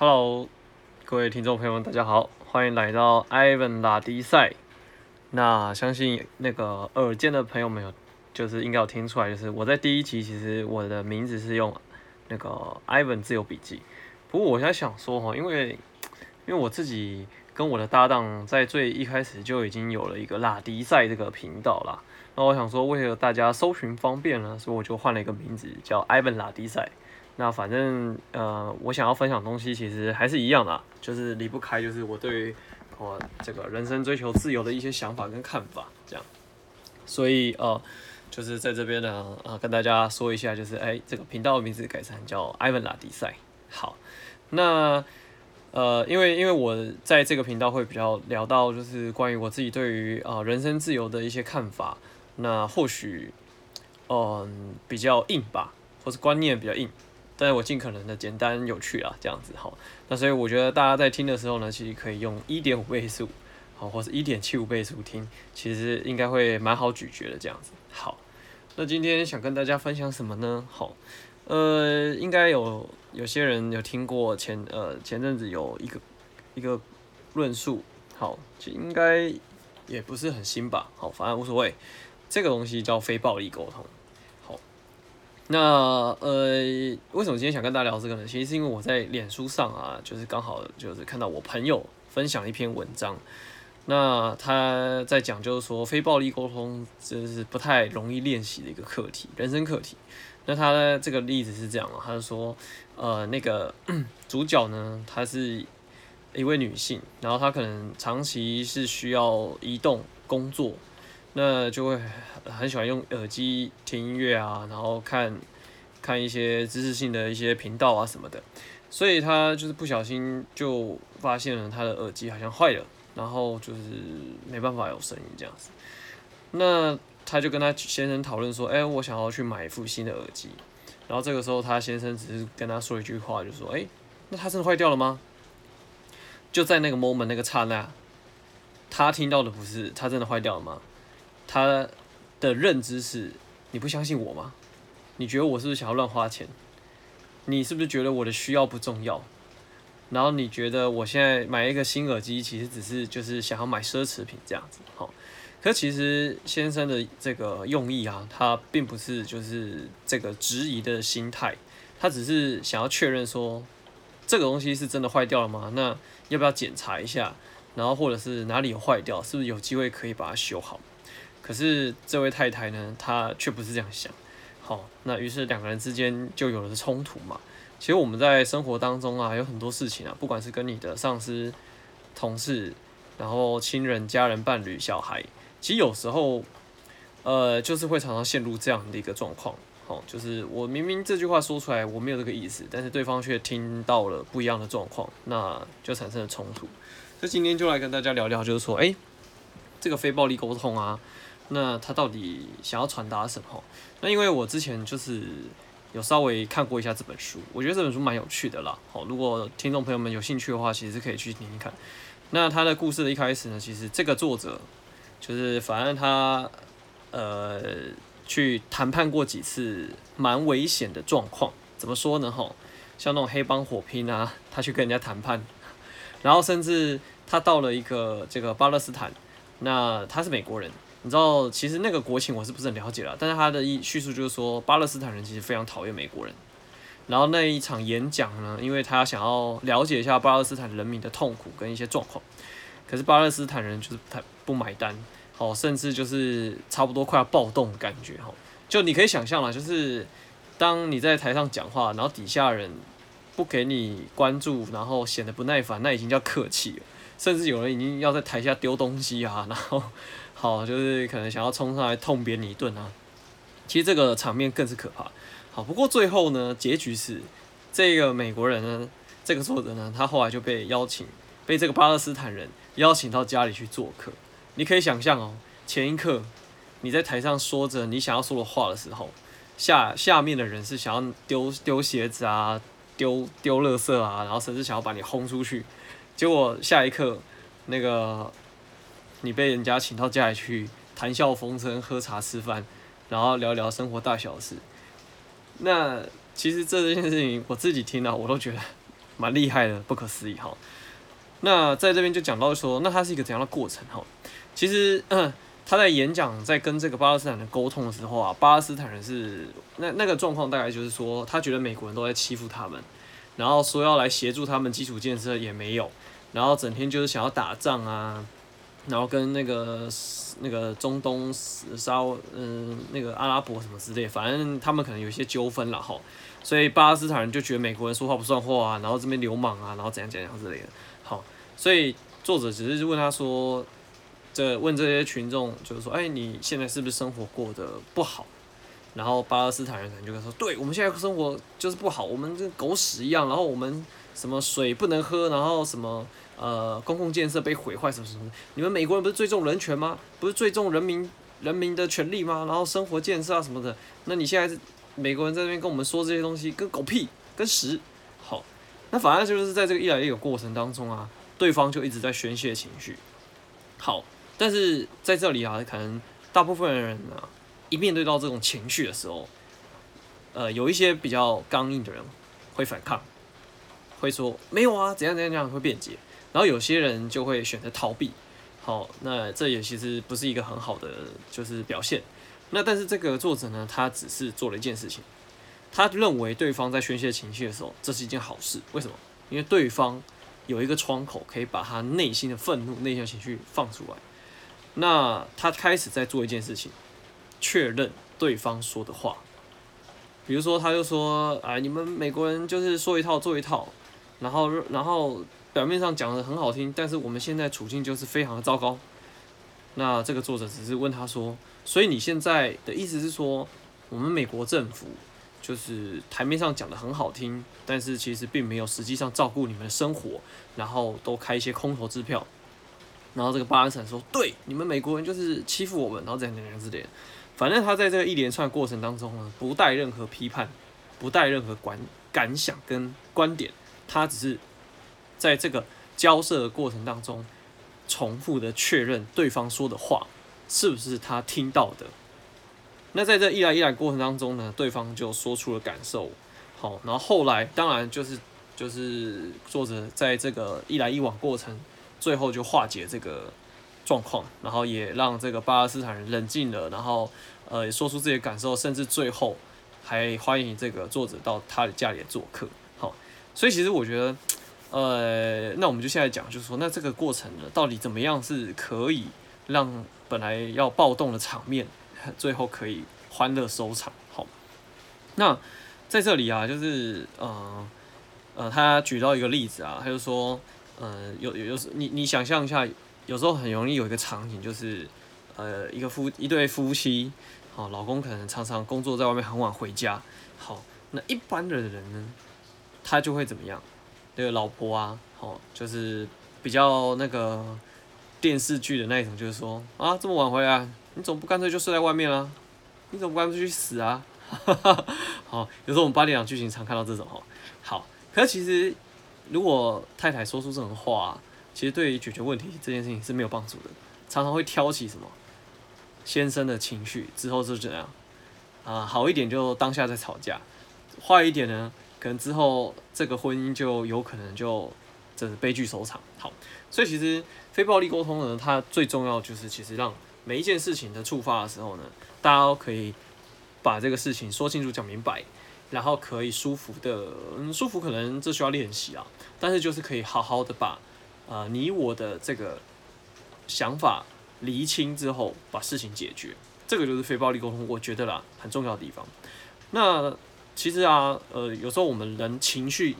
Hello，各位听众朋友们，大家好，欢迎来到 Ivan 拉迪赛。那相信那个耳尖的朋友们有，就是应该有听出来，就是我在第一集其实我的名字是用那个 Ivan 自由笔记。不过我现在想说哈，因为因为我自己跟我的搭档在最一开始就已经有了一个拉迪赛这个频道啦。那我想说，为了大家搜寻方便呢，所以我就换了一个名字叫 Ivan 拉迪赛。那反正呃，我想要分享东西其实还是一样的，就是离不开就是我对于我这个人生追求自由的一些想法跟看法这样。所以呃，就是在这边呢呃，跟大家说一下，就是哎，这个频道的名字改成叫埃文拉迪赛。好，那呃，因为因为我在这个频道会比较聊到就是关于我自己对于啊、呃、人生自由的一些看法，那或许嗯、呃、比较硬吧，或是观念比较硬。但是我尽可能的简单有趣啊，这样子好。那所以我觉得大家在听的时候呢，其实可以用一点五倍速，好，或是一点七五倍速听，其实应该会蛮好咀嚼的这样子。好，那今天想跟大家分享什么呢？好，呃，应该有有些人有听过前呃前阵子有一个一个论述，好，其实应该也不是很新吧，好，反正无所谓。这个东西叫非暴力沟通。那呃，为什么今天想跟大家聊这个呢？其实是因为我在脸书上啊，就是刚好就是看到我朋友分享一篇文章，那他在讲就是说非暴力沟通就是不太容易练习的一个课题，人生课题。那他的这个例子是这样啊，他就说呃那个 主角呢，她是一位女性，然后她可能长期是需要移动工作。那就会很喜欢用耳机听音乐啊，然后看看一些知识性的一些频道啊什么的，所以他就是不小心就发现了他的耳机好像坏了，然后就是没办法有声音这样子。那他就跟他先生讨论说：“哎，我想要去买一副新的耳机。”然后这个时候他先生只是跟他说一句话，就说：“哎，那他真的坏掉了吗？”就在那个 moment 那个刹那，他听到的不是他真的坏掉了吗？他的认知是：你不相信我吗？你觉得我是不是想要乱花钱？你是不是觉得我的需要不重要？然后你觉得我现在买一个新耳机，其实只是就是想要买奢侈品这样子，好。可其实先生的这个用意啊，他并不是就是这个质疑的心态，他只是想要确认说，这个东西是真的坏掉了吗？那要不要检查一下？然后或者是哪里有坏掉，是不是有机会可以把它修好？可是这位太太呢，她却不是这样想。好，那于是两个人之间就有了冲突嘛。其实我们在生活当中啊，有很多事情啊，不管是跟你的上司、同事，然后亲人、家人、伴侣、小孩，其实有时候，呃，就是会常常陷入这样的一个状况。好，就是我明明这句话说出来我没有这个意思，但是对方却听到了不一样的状况，那就产生了冲突。所以今天就来跟大家聊聊，就是说，哎，这个非暴力沟通啊。那他到底想要传达什么？那因为我之前就是有稍微看过一下这本书，我觉得这本书蛮有趣的啦。好，如果听众朋友们有兴趣的话，其实可以去听听看。那他的故事的一开始呢，其实这个作者就是反正他呃去谈判过几次蛮危险的状况，怎么说呢？哈，像那种黑帮火拼啊，他去跟人家谈判，然后甚至他到了一个这个巴勒斯坦，那他是美国人。你知道，其实那个国情我是不是很了解了？但是他的一叙述就是说，巴勒斯坦人其实非常讨厌美国人。然后那一场演讲呢，因为他想要了解一下巴勒斯坦人民的痛苦跟一些状况，可是巴勒斯坦人就是他不买单，好，甚至就是差不多快要暴动的感觉哈。就你可以想象了，就是当你在台上讲话，然后底下人不给你关注，然后显得不耐烦，那已经叫客气了。甚至有人已经要在台下丢东西啊，然后。好，就是可能想要冲上来痛扁你一顿啊！其实这个场面更是可怕。好，不过最后呢，结局是这个美国人呢，这个作者呢，他后来就被邀请，被这个巴勒斯坦人邀请到家里去做客。你可以想象哦，前一刻你在台上说着你想要说的话的时候，下下面的人是想要丢丢鞋子啊，丢丢垃圾啊，然后甚至想要把你轰出去。结果下一刻那个。你被人家请到家里去谈笑风生、喝茶吃饭，然后聊聊生活大小事。那其实这件事情我自己听了，我都觉得蛮厉害的，不可思议哈。那在这边就讲到说，那它是一个怎样的过程哈？其实，嗯，他在演讲在跟这个巴勒斯坦人沟通的时候啊，巴勒斯坦人是那那个状况，大概就是说，他觉得美国人都在欺负他们，然后说要来协助他们基础建设也没有，然后整天就是想要打仗啊，然后跟那个那个中东沙嗯那个阿拉伯什么之类，反正他们可能有一些纠纷了哈，所以巴勒斯坦人就觉得美国人说话不算话啊，然后这边流氓啊，然后怎样怎样之类的。好，所以作者只是问他说，这问这些群众就是说，哎，你现在是不是生活过得不好？然后巴勒斯坦人可能就会说，对，我们现在生活就是不好，我们跟狗屎一样，然后我们什么水不能喝，然后什么呃公共建设被毁坏什么什么。你们美国人不是最重人权吗？不是最重人民人民的权利吗？然后生活建设啊什么的，那你现在是美国人在这边跟我们说这些东西，跟狗屁，跟屎。好那反而就是在这个一来一往过程当中啊，对方就一直在宣泄情绪。好，但是在这里啊，可能大部分人啊，一面对到这种情绪的时候，呃，有一些比较刚硬的人会反抗，会说没有啊，怎样怎样怎样会辩解，然后有些人就会选择逃避。好，那这也其实不是一个很好的就是表现。那但是这个作者呢，他只是做了一件事情。他认为对方在宣泄情绪的时候，这是一件好事。为什么？因为对方有一个窗口，可以把他内心的愤怒、内心的情绪放出来。那他开始在做一件事情，确认对方说的话。比如说，他就说：“哎，你们美国人就是说一套做一套，然后，然后表面上讲的很好听，但是我们现在处境就是非常的糟糕。”那这个作者只是问他说：“所以你现在的意思是说，我们美国政府？”就是台面上讲的很好听，但是其实并没有实际上照顾你们的生活，然后都开一些空头支票，然后这个巴恩斯坦说，对，你们美国人就是欺负我们，然后怎样怎样之类的。反正他在这个一连串过程当中呢，不带任何批判，不带任何感感想跟观点，他只是在这个交涉的过程当中，重复的确认对方说的话是不是他听到的。那在这一来一来过程当中呢，对方就说出了感受，好，然后后来当然就是就是作者在这个一来一往过程，最后就化解这个状况，然后也让这个巴勒斯坦人冷静了，然后呃也说出自己的感受，甚至最后还欢迎这个作者到他的家里做客，好，所以其实我觉得，呃，那我们就现在讲，就是说，那这个过程呢，到底怎么样是可以让本来要暴动的场面，最后可以欢乐收场，好。那在这里啊，就是呃呃，他举到一个例子啊，他就说，呃，有有有你你想象一下，有时候很容易有一个场景，就是呃一个夫一对夫妻，好，老公可能常常工作在外面很晚回家，好，那一般的人呢，他就会怎么样？那个老婆啊，好，就是比较那个电视剧的那一种，就是说啊这么晚回来。你总不干脆就睡在外面啊？你总不干脆去死啊？好，有时候我们八点档剧情常看到这种哈。好，可是其实如果太太说出这种话，其实对于解决问题这件事情是没有帮助的，常常会挑起什么先生的情绪，之后是怎样啊？好一点就当下再吵架，坏一点呢，可能之后这个婚姻就有可能就这是悲剧收场。好，所以其实非暴力沟通呢，它最重要就是其实让。每一件事情的触发的时候呢，大家都可以把这个事情说清楚、讲明白，然后可以舒服的，嗯，舒服可能这需要练习啊，但是就是可以好好的把，呃，你我的这个想法厘清之后，把事情解决，这个就是非暴力沟通，我觉得啦很重要的地方。那其实啊，呃，有时候我们人情绪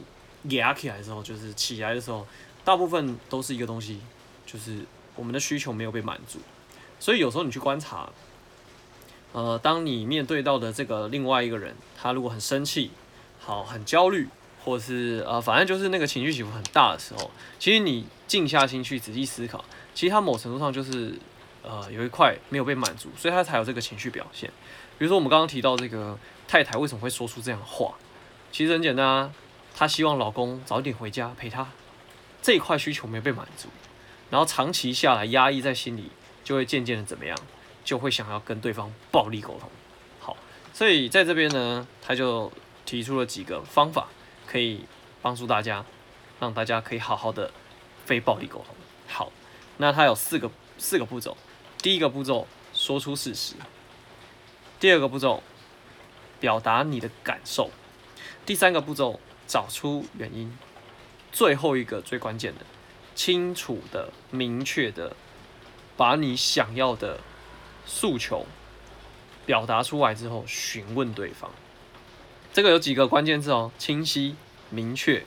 压起来的时候，就是起来的时候，大部分都是一个东西，就是我们的需求没有被满足。所以有时候你去观察，呃，当你面对到的这个另外一个人，他如果很生气，好，很焦虑，或者是呃，反正就是那个情绪起伏很大的时候，其实你静下心去仔细思考，其实他某程度上就是呃有一块没有被满足，所以他才有这个情绪表现。比如说我们刚刚提到这个太太为什么会说出这样的话，其实很简单啊，她希望老公早点回家陪她，这一块需求没有被满足，然后长期下来压抑在心里。就会渐渐的怎么样，就会想要跟对方暴力沟通。好，所以在这边呢，他就提出了几个方法，可以帮助大家让大家可以好好的非暴力沟通。好，那它有四个四个步骤，第一个步骤说出事实，第二个步骤表达你的感受，第三个步骤找出原因，最后一个最关键的，清楚的、明确的把你想要的诉求表达出来之后，询问对方。这个有几个关键字哦，清晰、明确，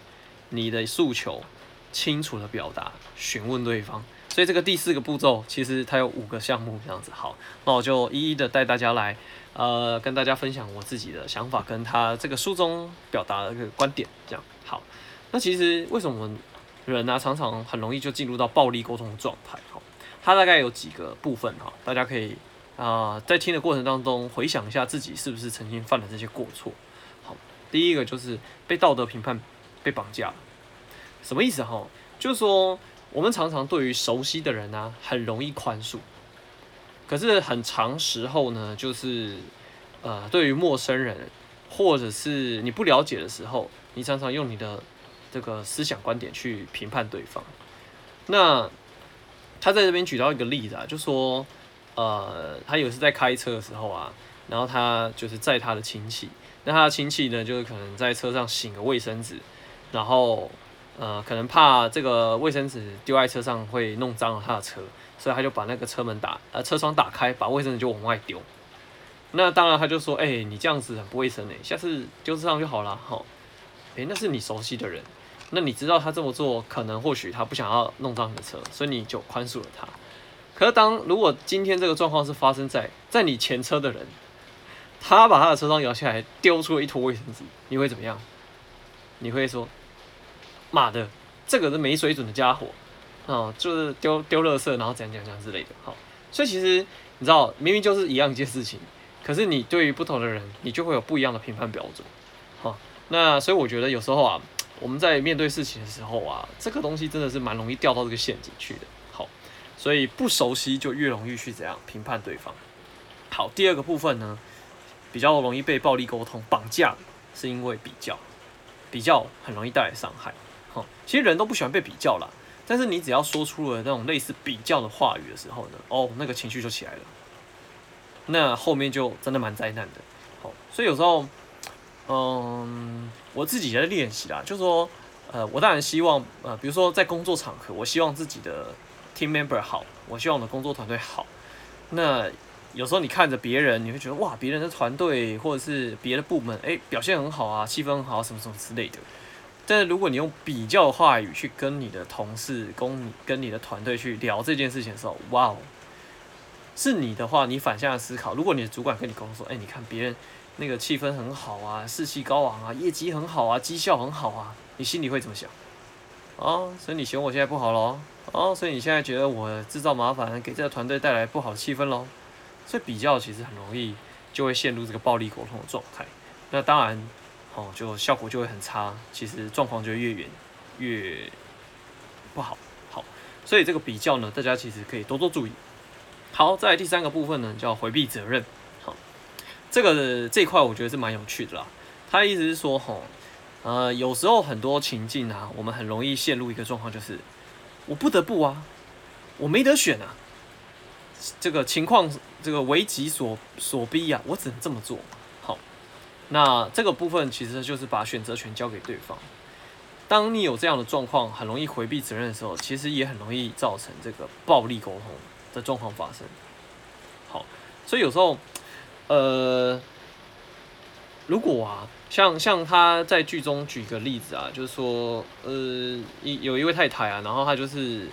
你的诉求，清楚的表达，询问对方。所以这个第四个步骤，其实它有五个项目这样子。好，那我就一一的带大家来，呃，跟大家分享我自己的想法，跟他这个书中表达的一个观点。这样好，那其实为什么人呢、常常很容易就进入到暴力沟通的状态？好，它大概有几个部分哈，大家可以啊、在听的过程当中回想一下自己是不是曾经犯了这些过错。好第一个就是被道德评判、被绑架，什么意思哈？就是说，我们常常对于熟悉的人呢、很容易宽恕，可是很长时候呢，就是呃，对于陌生人或者是你不了解的时候，你常常用你的这个思想观点去评判对方。那他在这边举到一个例子啊，就说呃，他有时在开车的时候啊，然后他就是载他的亲戚。那他的亲戚呢，就是可能在车上擤个卫生纸，然后呃，可能怕这个卫生纸丢在车上会弄脏了他的车，所以他就把那个车门打呃车窗打开，把卫生纸就往外丢。那当然他就说，哎、你这样子很不卫生哎，下次丢车上就好了哈。哎、那是你熟悉的人，那你知道他这么做可能或许他不想要弄脏你的车，所以你就宽恕了他。可是当如果今天这个状况是发生在在你前车的人。他把他的车窗摇下来，丢出了一坨卫生纸，你会怎么样？你会说：“妈的，这个是没水准的家伙，哦，就是丢丢垃圾，然后怎样怎样怎样之类的。”好，所以其实你知道，明明就是一样一件事情，可是你对于不同的人，你就会有不一样的评判标准。好，那所以我觉得有时候啊，我们在面对事情的时候啊，这个东西真的是蛮容易掉到这个陷阱去的。好，所以不熟悉就越容易去怎样评判对方。好，第二个部分呢？比较容易被暴力沟通绑架，是因为比较，比较很容易带来伤害。其实人都不喜欢被比较啦，但是你只要说出了那种类似比较的话语的时候呢，哦，那个情绪就起来了，那后面就真的蛮灾难的。好，所以有时候，嗯，我自己也在练习啦，就是说，呃，我当然希望，呃，比如说在工作场合，我希望自己的 team member 好，我希望我的工作团队好，那。有时候你看着别人，你会觉得哇，别人的团队或者是别的部门，哎，表现很好啊，气氛很好，什么什么之类的。但是如果你用比较话语去跟你的同事、跟你跟你的团队去聊这件事情的时候，哇哦，是你的话，你反向思考，如果你的主管跟你沟通说，哎，你看别人那个气氛很好啊，士气高昂啊，业绩很好啊，绩效很好啊，你心里会怎么想？哦，所以你嫌我现在不好喽？哦，所以你现在觉得我制造麻烦，给这个团队带来不好的气氛喽？所以比较其实很容易就会陷入这个暴力沟通的状态，那当然，哦，就效果就会很差，其实状况就越远越不好。好，所以这个比较呢，大家其实可以多多注意。好，再来第三个部分呢，叫回避责任。好，这个这一块我觉得是蛮有趣的啦。他意思是说，吼，呃，有时候很多情境啊，我们很容易陷入一个状况，就是我不得不啊，我没得选啊。这个情况，这个为己所所逼、啊，我只能这么做。那这个部分其实就是把选择权交给对方。当你有这样的状况，很容易回避责任的时候，其实也很容易造成这个暴力沟通的状况发生。好，所以有时候，呃，如果啊，像像他在剧中举个例子啊，就是说，呃，一有一位太太啊，然后她就是。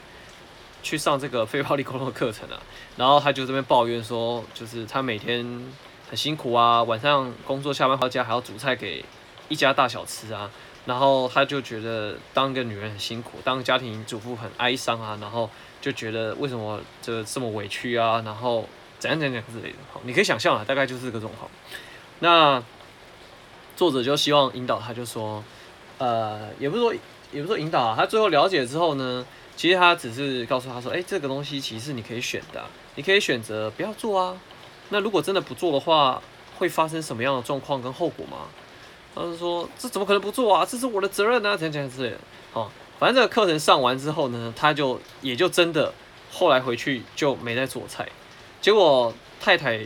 去上这个非暴力沟通课程啊，然后她就这边抱怨说，就是她每天很辛苦啊，晚上工作下班回家还要煮菜给一家大小吃啊，然后他就觉得当个女人很辛苦，当家庭主妇很哀伤啊，然后就觉得为什么这这么委屈啊，然后怎样怎样之类的，好，你可以想象啊，大概就是这个状况。那作者就希望引导他，就说，呃，也不是说也不是说引导啊，他最后了解之后呢。其实他只是告诉他说：“哎，这个东西其实你可以选的，你可以选择不要做啊。那如果真的不做的话，会发生什么样的状况跟后果吗？”他就说：“这怎么可能不做啊？这是我的责任啊！”这样这样子，哦，反正这个课程上完之后呢，他就也就真的后来回去就没再做菜。结果太太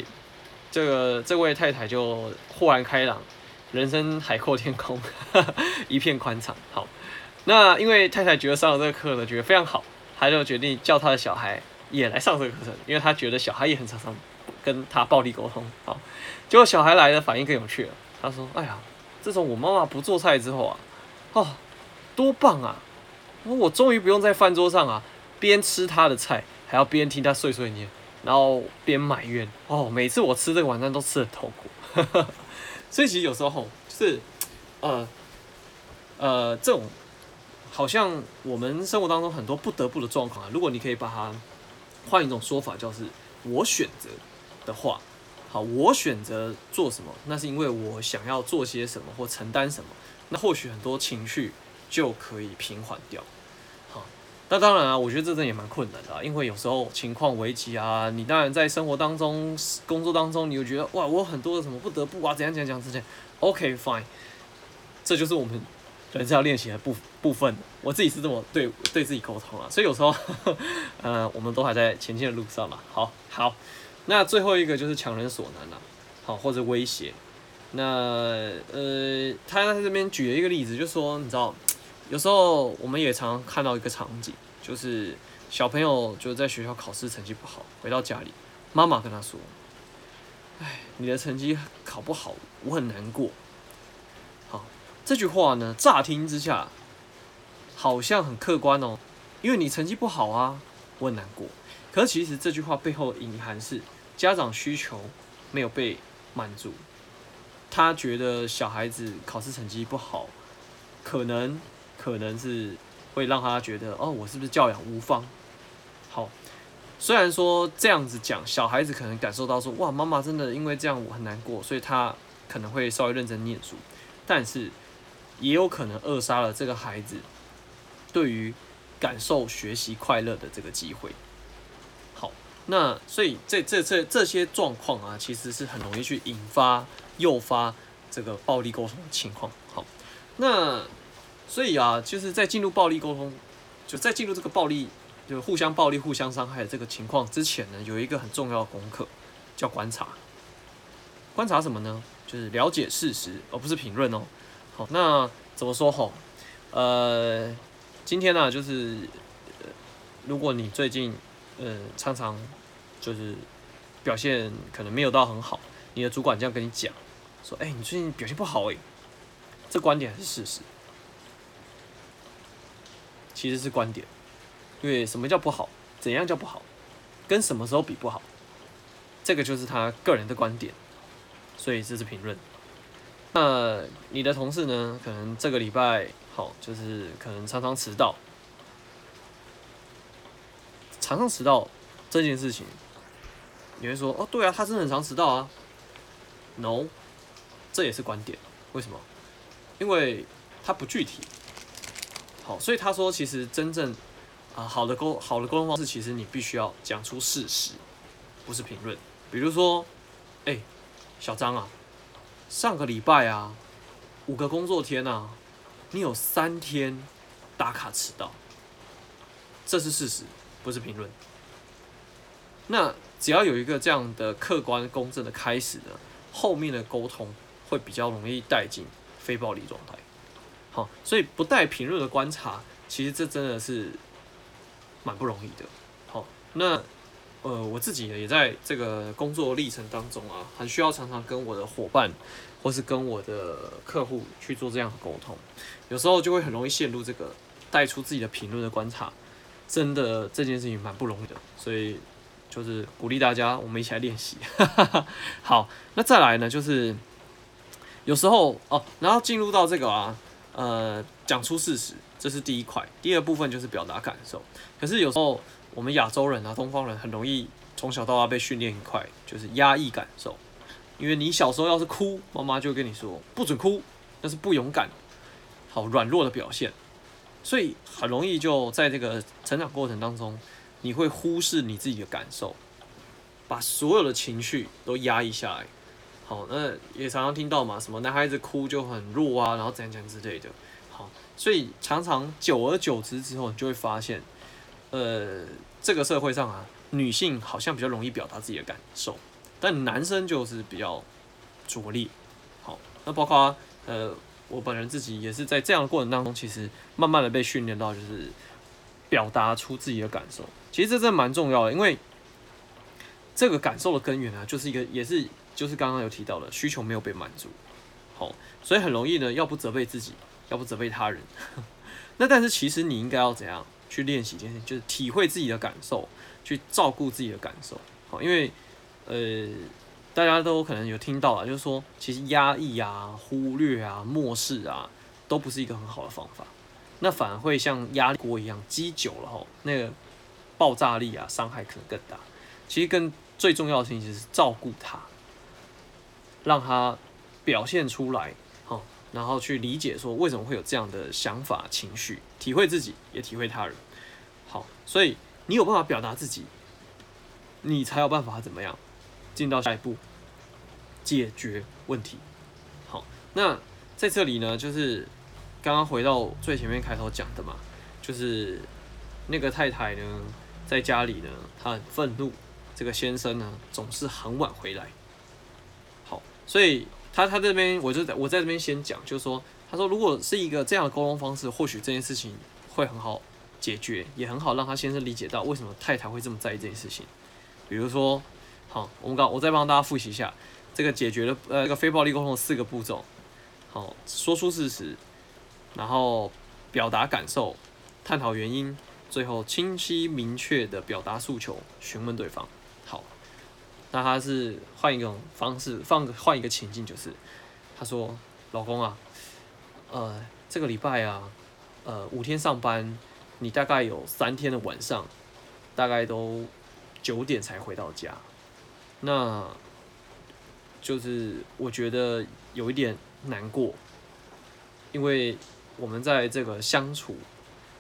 这个这位太太就豁然开朗，人生海阔天空，一片宽敞。好，那因为太太觉得上了这个课呢，觉得非常好，他就决定叫他的小孩也来上这个课程，因为他觉得小孩也很常上跟他暴力沟通。好，结果小孩来的反应更有趣了，他说：“哎呀，自从我妈妈不做菜之后啊，哦，多棒啊！我终于不用在饭桌上啊，边吃他的菜，还要边听他碎碎念。”然后边埋怨哦，每次我吃这个晚餐都吃的痛苦，所以其实有时候就是，呃，呃，这种好像我们生活当中很多不得不的状况啊，如果你可以把它换一种说法，就是我选择的话，好，我选择做什么，那是因为我想要做些什么或承担什么，那或许很多情绪就可以平缓掉。好那当然啊，我觉得这真的也蛮困难的啊，因为有时候情况危急啊，你当然在生活当中、工作当中，你又觉得哇，我很多的什么不得不啊，怎样怎样怎样之类。OK fine，这就是我们人生要练习的部部分。我自己是这么对对自己沟通啊，所以有时候，呃，我们都还在前进的路上嘛。好，好，那最后一个就是强人所难了，好，或者威胁。那呃，他在这边举了一个例子，就说你知道。有时候我们也常常看到一个场景，就是小朋友就在学校考试成绩不好，回到家里，妈妈跟他说：“哎，你的成绩考不好，我很难过。”好，这句话呢，乍听之下好像很客观哦，因为你成绩不好啊，我很难过。可其实这句话背后隐含是家长需求没有被满足，他觉得小孩子考试成绩不好，可能。可能是会让他觉得哦，我是不是教养无方？好，虽然说这样子讲，小孩子可能感受到说哇，妈妈真的因为这样我很难过，所以他可能会稍微认真念书，但是也有可能扼杀了这个孩子对于感受学习快乐的这个机会。那所以这这这这些状况啊，其实是很容易去引发、诱发这个暴力沟通的情况。好，那。所以啊，就是在进入暴力沟通，就在进入这个暴力，就互相暴力、互相伤害的这个情况之前呢，有一个很重要的功课，叫观察。观察什么呢？就是了解事实，而不是评论哦。好，那怎么说吼？呃，今天呢、啊，就是如果你最近嗯、呃、常常就是表现可能没有到很好，你的主管这样跟你讲，说，哎、你最近表现不好哎，这观点还是事实？其实是观点，因为什么叫不好？怎样叫不好？跟什么时候比不好？这个就是他个人的观点，所以这是评论。那你的同事呢？可能这个礼拜好，就是可能常常迟到，常常迟到这件事情，你会说哦，对啊，他真的很常迟到啊。No，这也是观点。为什么？因为他不具体。好，所以他说，其实真正啊好的沟好的沟通方式，其实你必须要讲出事实，不是评论。比如说，哎，小张啊，上个礼拜啊，五个工作天啊，你有三天打卡迟到，这是事实，不是评论。那只要有一个这样的客观公正的开始呢，后面的沟通会比较容易带进非暴力状态。好，所以不带评论的观察，其实这真的是蛮不容易的。好，那呃，我自己呢也在这个工作历程当中啊，很需要常常跟我的伙伴或是跟我的客户去做这样的沟通，有时候就会很容易陷入这个带出自己的评论的观察，真的这件事情蛮不容易的。所以就是鼓励大家，我们一起来练习。好，那再来呢，就是有时候哦，然后进入到这个啊。呃，讲出事实，这是第一块。第二部分就是表达感受。可是有时候我们亚洲人啊，东方人很容易从小到大被训练一块，就是压抑感受。因为你小时候要是哭，妈妈就跟你说不准哭，那是不勇敢、好软弱的表现。所以很容易就在这个成长过程当中，你会忽视你自己的感受，把所有的情绪都压抑下来。好，那也常常听到嘛，什么男孩子哭就很弱啊，然后怎样怎样之类的。好，所以常常久而久之之后，你就会发现，呃，这个社会上啊，女性好像比较容易表达自己的感受，但男生就是比较拙劣。好，那包括呃，我本人自己也是在这样的过程当中，其实慢慢的被训练到，就是表达出自己的感受。其实这真蛮重要的，因为这个感受的根源啊，就是一个也是就是刚刚有提到的需求没有被满足。好，所以很容易呢，要不责备自己。要不责备他人，那但是其实你应该要怎样去练习这件事，就是体会自己的感受，去照顾自己的感受。好，因为呃，大家都可能有听到啊，就是说，其实压抑啊、忽略啊、漠视啊，都不是一个很好的方法。那反而会像压力锅一样积久了后，那个爆炸力啊，伤害可能更大。其实更最重要的事情就是照顾他，让他表现出来。然后去理解说为什么会有这样的想法、情绪，体会自己，也体会他人。好，所以你有办法表达自己，你才有办法怎么样进到下一步，解决问题。好，那在这里呢，就是刚刚回到最前面开头讲的嘛，就是那个太太呢，在家里呢，她很愤怒，这个先生呢，总是很晚回来。好，所以。他他这边，我就在我在这边先讲，就是说，他说如果是一个这样的沟通方式，或许这件事情会很好解决，也很好让他先生理解到为什么太太会这么在意这件事情。比如说，好，我们刚我再帮大家复习一下这个解决的呃这个非暴力沟通的四个步骤。好，说出事实，然后表达感受，探讨原因，最后清晰明确的表达诉求，询问对方。好那他是换一种方式，放换一个情境，就是他说：“老公啊，呃，这个礼拜啊，呃，五天上班，你大概有三天的晚上，大概都九点才回到家。那就是我觉得有一点难过，因为我们在这个相处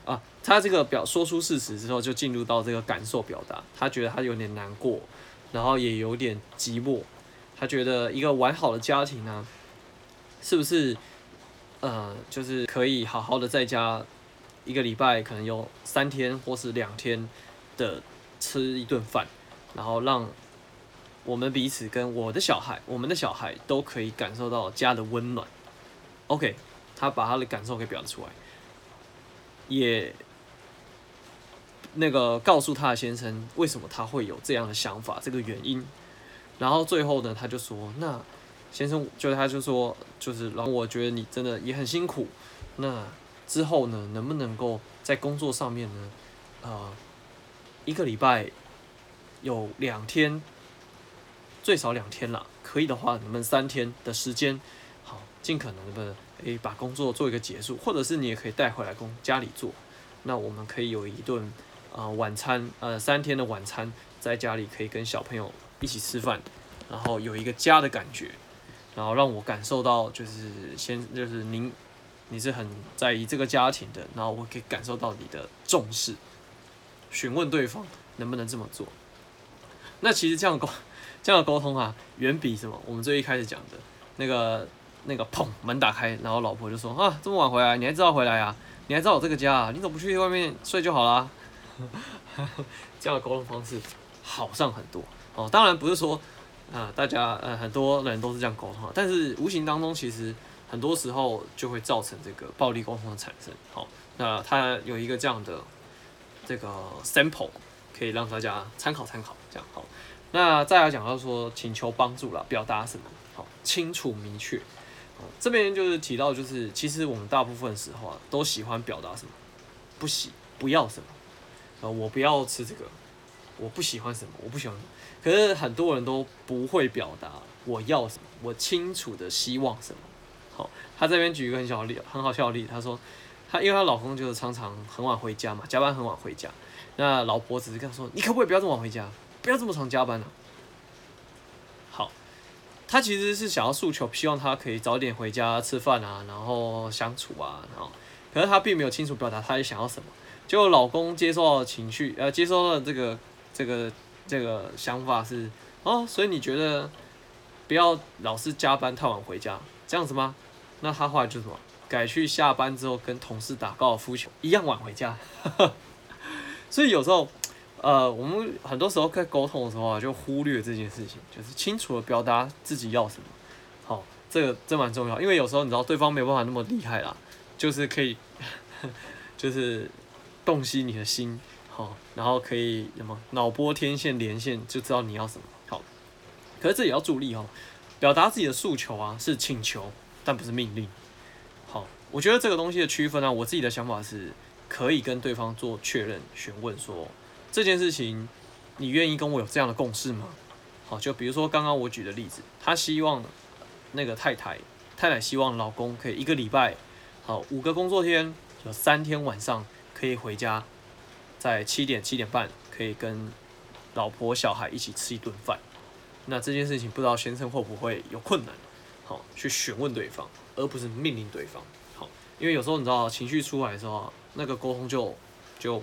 啊，他这个表说出事实之后，就进入到这个感受表达，他觉得他有点难过。”然后也有点寂寞，他觉得一个完好的家庭呢，是不是，呃，就是可以好好的在家一个礼拜，可能有三天或是两天的吃一顿饭，然后让我们彼此跟我的小孩，我们的小孩都可以感受到家的温暖。OK，他把他的感受给表达出来，也。那个告诉他的先生为什么他会有这样的想法，这个原因，然后最后呢，他就说，那先生就他就说，就是然后我觉得你真的也很辛苦，那之后呢，能不能够在工作上面呢，呃，一个礼拜有两天，最少两天啦，可以的话，你们三天的时间，好，尽可能的诶把工作做一个结束，或者是你也可以带回来工家里做，那我们可以有一顿。啊、晚餐，呃，三天的晚餐，在家里可以跟小朋友一起吃饭，然后有一个家的感觉，然后让我感受到，就是先，就是您，你是很在意这个家庭的，然后我可以感受到你的重视，询问对方能不能这么做。那其实这样沟，这样的沟通啊，远比什么我们最一开始讲的那个那个砰门打开，然后老婆就说啊，这么晚回来，你还知道回来啊？你还知道我这个家啊？你怎么不去外面睡就好啦？这样的沟通方式好上很多哦。当然不是说啊、大家呃很多人都是这样沟通，但是无形当中其实很多时候就会造成这个暴力沟通的产生。好，那它有一个这样的这个 sample 可以让大家参考参考。这样好，那再来讲到说请求帮助了，表达什么？好，清楚明确。这边就是提到，就是其实我们大部分时候啊，都喜欢表达什么？不喜不要什么？呃，我不要吃这个，我不喜欢什么，我不喜欢什么。可是很多人都不会表达我要什么，我清楚的希望什么。好，他这边举一个很小的例，很好笑的例子，他说，他因为他老公就是常常很晚回家嘛，加班很晚回家，那老婆只是跟他说，你可不可以不要这么晚回家，不要这么常加班呢、啊？好，他其实是想要诉求，希望他可以早点回家吃饭啊，然后相处啊，然后，可是他并没有清楚表达他想要什么。就老公接受到情绪，呃，接受了这个这个这个想法是哦，所以你觉得不要老是加班太晚回家这样子吗？那他后来就什么改去下班之后跟同事打高尔夫球一样晚回家。所以有时候，呃，我们很多时候在沟通的时候啊，就忽略这件事情，就是清楚的表达自己要什么。好，这个这蛮重要，因为有时候你知道对方没有办法那么厉害啦，就是可以，就是洞悉你的心，好，然后可以什么脑波天线连线，就知道你要什么。好，可是这也要注意哦，表达自己的诉求啊，是请求，但不是命令。好，我觉得这个东西的区分呢、啊，我自己的想法是，可以跟对方做确认、询问说，这件事情你愿意跟我有这样的共识吗？好，就比如说刚刚我举的例子，他希望。那个太太，太太希望老公可以一个礼拜，好五个工作天，有三天晚上可以回家，在七点七点半可以跟老婆小孩一起吃一顿饭。那这件事情不知道先生会不会有困难？好，去询问对方，而不是命令对方。好，因为有时候你知道情绪出来的时候，那个沟通就就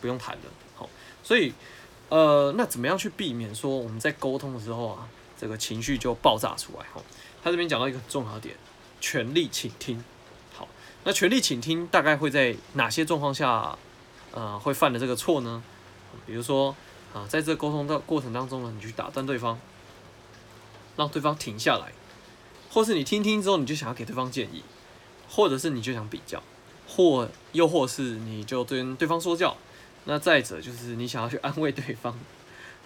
不用谈了。好，所以呃，那怎么样去避免说我们在沟通的时候啊，这个情绪就爆炸出来？好。他这边讲到一个很重要的点，全力倾听。好，那全力倾听大概会在哪些状况下，呃，会犯的这个错呢？比如说啊，在这沟通的过程当中呢，你去打断对方，让对方停下来，或是你听听之后你就想要给对方建议，或者是你就想比较，或又或是你就对对方说教。那再者就是你想要去安慰对方。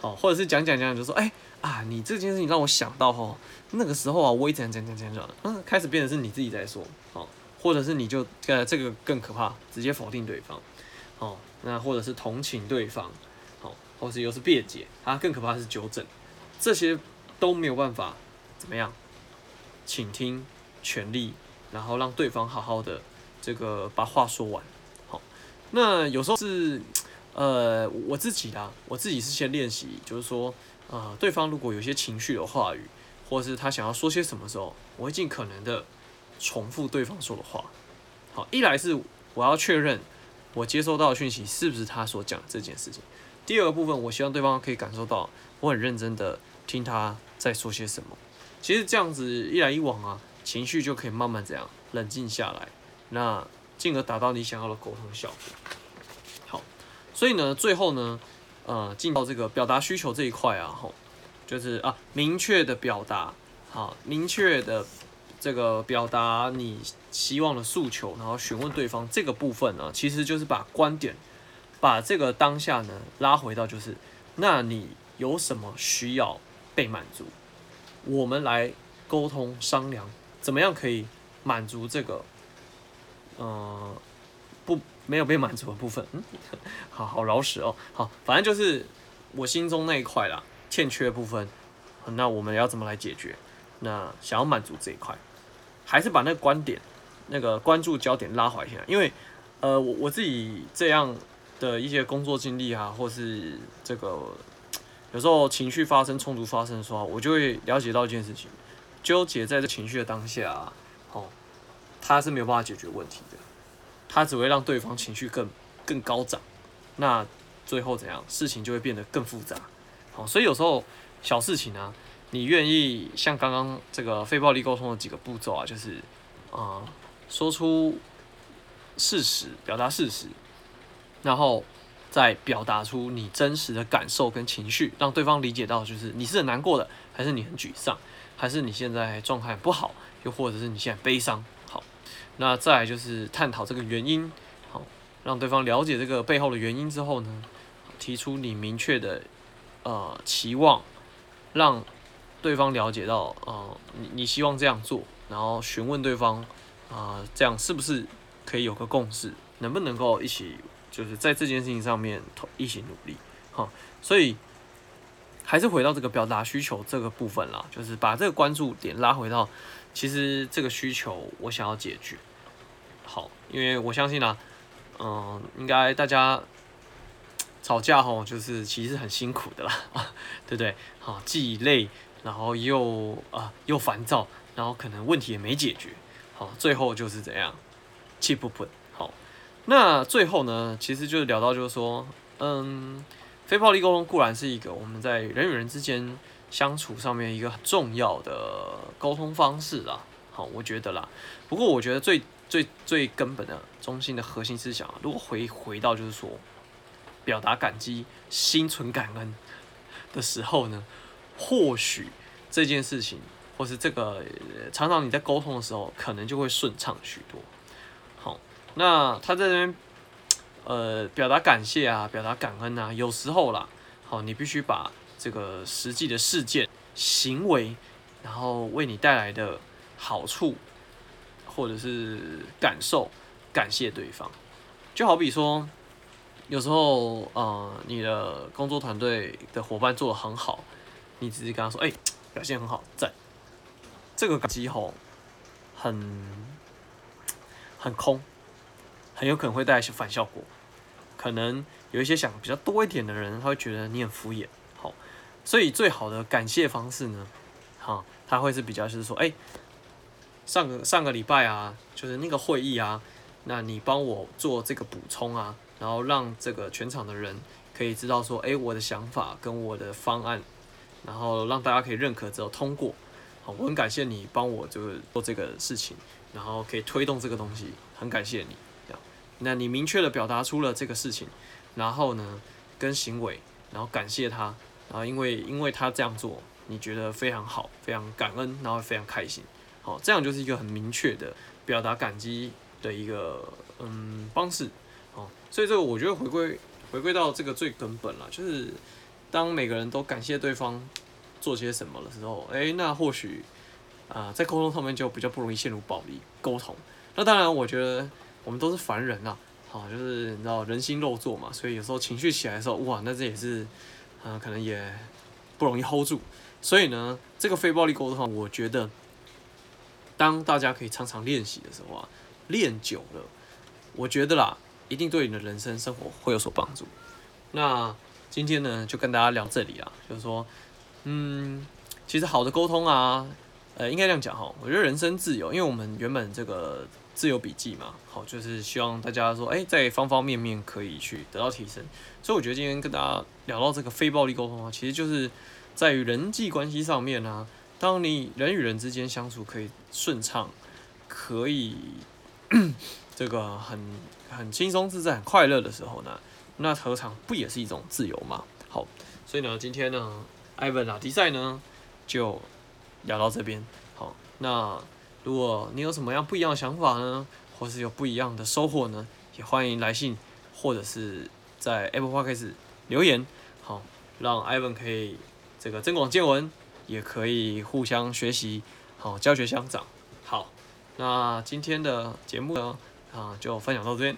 好，或者是讲讲讲，就说，哎、啊，你这件事情让我想到哈，那个时候啊，我一讲讲讲讲讲，嗯，开始变成是你自己在说，好，或者是你就呃，这个更可怕，直接否定对方，好，那或者是同情对方，好，或是又是辩解，啊，更可怕的是纠正，这些都没有办法怎么样，倾听全力，然后让对方好好的这个把话说完，好，那有时候是。呃，我自己啦，我自己是先练习，就是说，呃，对方如果有些情绪的话语，或是他想要说些什么时候，我会尽可能的重复对方说的话。好，一来是我要确认我接收到的讯息是不是他所讲的这件事情。第二个部分，我希望对方可以感受到我很认真的听他在说些什么。其实这样子一来一往啊，情绪就可以慢慢这样冷静下来，那进而达到你想要的沟通效果。所以呢，最后呢，呃，进到这个表达需求这一块啊，吼，就是啊，明确的表达，好，明确的这个表达你希望的诉求，然后询问对方这个部分呢，其实就是把观点，把这个当下呢拉回到就是，那你有什么需要被满足？我们来沟通商量，怎么样可以满足这个，呃。不，没有被满足的部分，嗯，好好饶舌哦，好，反正就是我心中那一块啦，欠缺的部分，那我们要怎么来解决？那想要满足这一块，还是把那个观点、那个关注焦点拉回来，因为，呃，我我自己这样的一些工作经历啊，或是这个有时候情绪发生、冲突发生的时候，我就会了解到一件事情，纠结在这情绪的当下啊，哦，他是没有办法解决问题的。他只会让对方情绪更更高涨，那最后怎样？事情就会变得更复杂。好，所以有时候小事情啊，你愿意像刚刚这个非暴力沟通的几个步骤啊，就是啊、说出事实，表达事实，然后再表达出你真实的感受跟情绪，让对方理解到，就是你是很难过的，还是你很沮丧，还是你现在状态不好，又或者是你现在悲伤。那再就是探讨这个原因，好，让对方了解这个背后的原因之后呢，提出你明确的呃期望，让对方了解到呃你你希望这样做，然后询问对方啊、这样是不是可以有个共识，能不能够一起就是在这件事情上面同一起努力，好，所以还是回到这个表达需求这个部分啦，就是把这个关注点拉回到。其实这个需求我想要解决，好，因为我相信啊，嗯，应该大家吵架吼，就是其实很辛苦的啦，对不对？好，既累，然后又啊又烦躁，然后可能问题也没解决，好，最后就是怎样，气不喷。好，那最后呢，其实就是聊到就是说，嗯，非暴力沟通固然是一个我们在人与人之间。相处上面一个很重要的沟通方式啦，好，我觉得啦。不过我觉得最最最根本的中心的核心思想啊，如果回回到就是说，表达感激、心存感恩的时候呢，或许这件事情，或是这个常常你在沟通的时候，可能就会顺畅许多。好，那他在这边呃表达感谢啊，表达感恩啊，有时候啦，好，你必须把这个实际的事件、行为，然后为你带来的好处。或者是感受，感谢对方，就好比说，有时候，呃，你的工作团队的伙伴做的很好，你只是跟他说，哎、表现很好，赞。这个感激吼，很很空，很有可能会带来些反效果。可能有一些想比较多一点的人，他会觉得你很敷衍，所以最好的感谢方式呢，哈，他会是比较是说，哎、上个上个礼拜啊，就是那个会议啊，那你帮我做这个补充啊，然后让这个全场的人可以知道说，哎，我的想法跟我的方案，然后让大家可以认可之后通过。好，我很感谢你帮我就是做这个事情，然后可以推动这个东西，很感谢你。这样，那你明确的表达出了这个事情，然后呢，跟行为，然后感谢他，啊因为因为他这样做，你觉得非常好，非常感恩，然后非常开心。好，这样就是一个很明确的表达感激的一个嗯方式。好，所以这个我觉得回归回归到这个最根本了，就是当每个人都感谢对方做些什么的时候，哎，那或许啊、在沟通上面就比较不容易陷入暴力沟通。那当然，我觉得我们都是凡人呐，好，就是你知道人心肉做嘛，所以有时候情绪起来的时候，哇，那这也是啊、可能也不容易 hold 住。所以呢，这个非暴力沟通，我觉得。当大家可以常常练习的时候啊，练久了，我觉得啦，一定对你的人生生活会有所帮助。那今天呢，就跟大家聊这里啊，就是说，嗯，其实好的沟通啊，呃，应该这样讲哈，我觉得人生自由，因为我们原本这个自由笔记嘛，好，就是希望大家说，哎，在方方面面可以去得到提升。所以我觉得今天跟大家聊到这个非暴力沟通啊，其实就是在于人际关系上面啊。当你人与人之间相处可以顺畅，可以 这个很很轻松自在、很快乐的时候呢，那何尝不也是一种自由嘛？好，所以呢，今天呢，艾文拉迪赛呢就聊到这边。好，那如果你有什么样不一样的想法呢，或是有不一样的收获呢，也欢迎来信或者是在 Apple Podcast 留言，好，让 Ivan 可以这个增广见闻。也可以互相学习，好，教学相长。好，那今天的节目呢，啊，就分享到这边。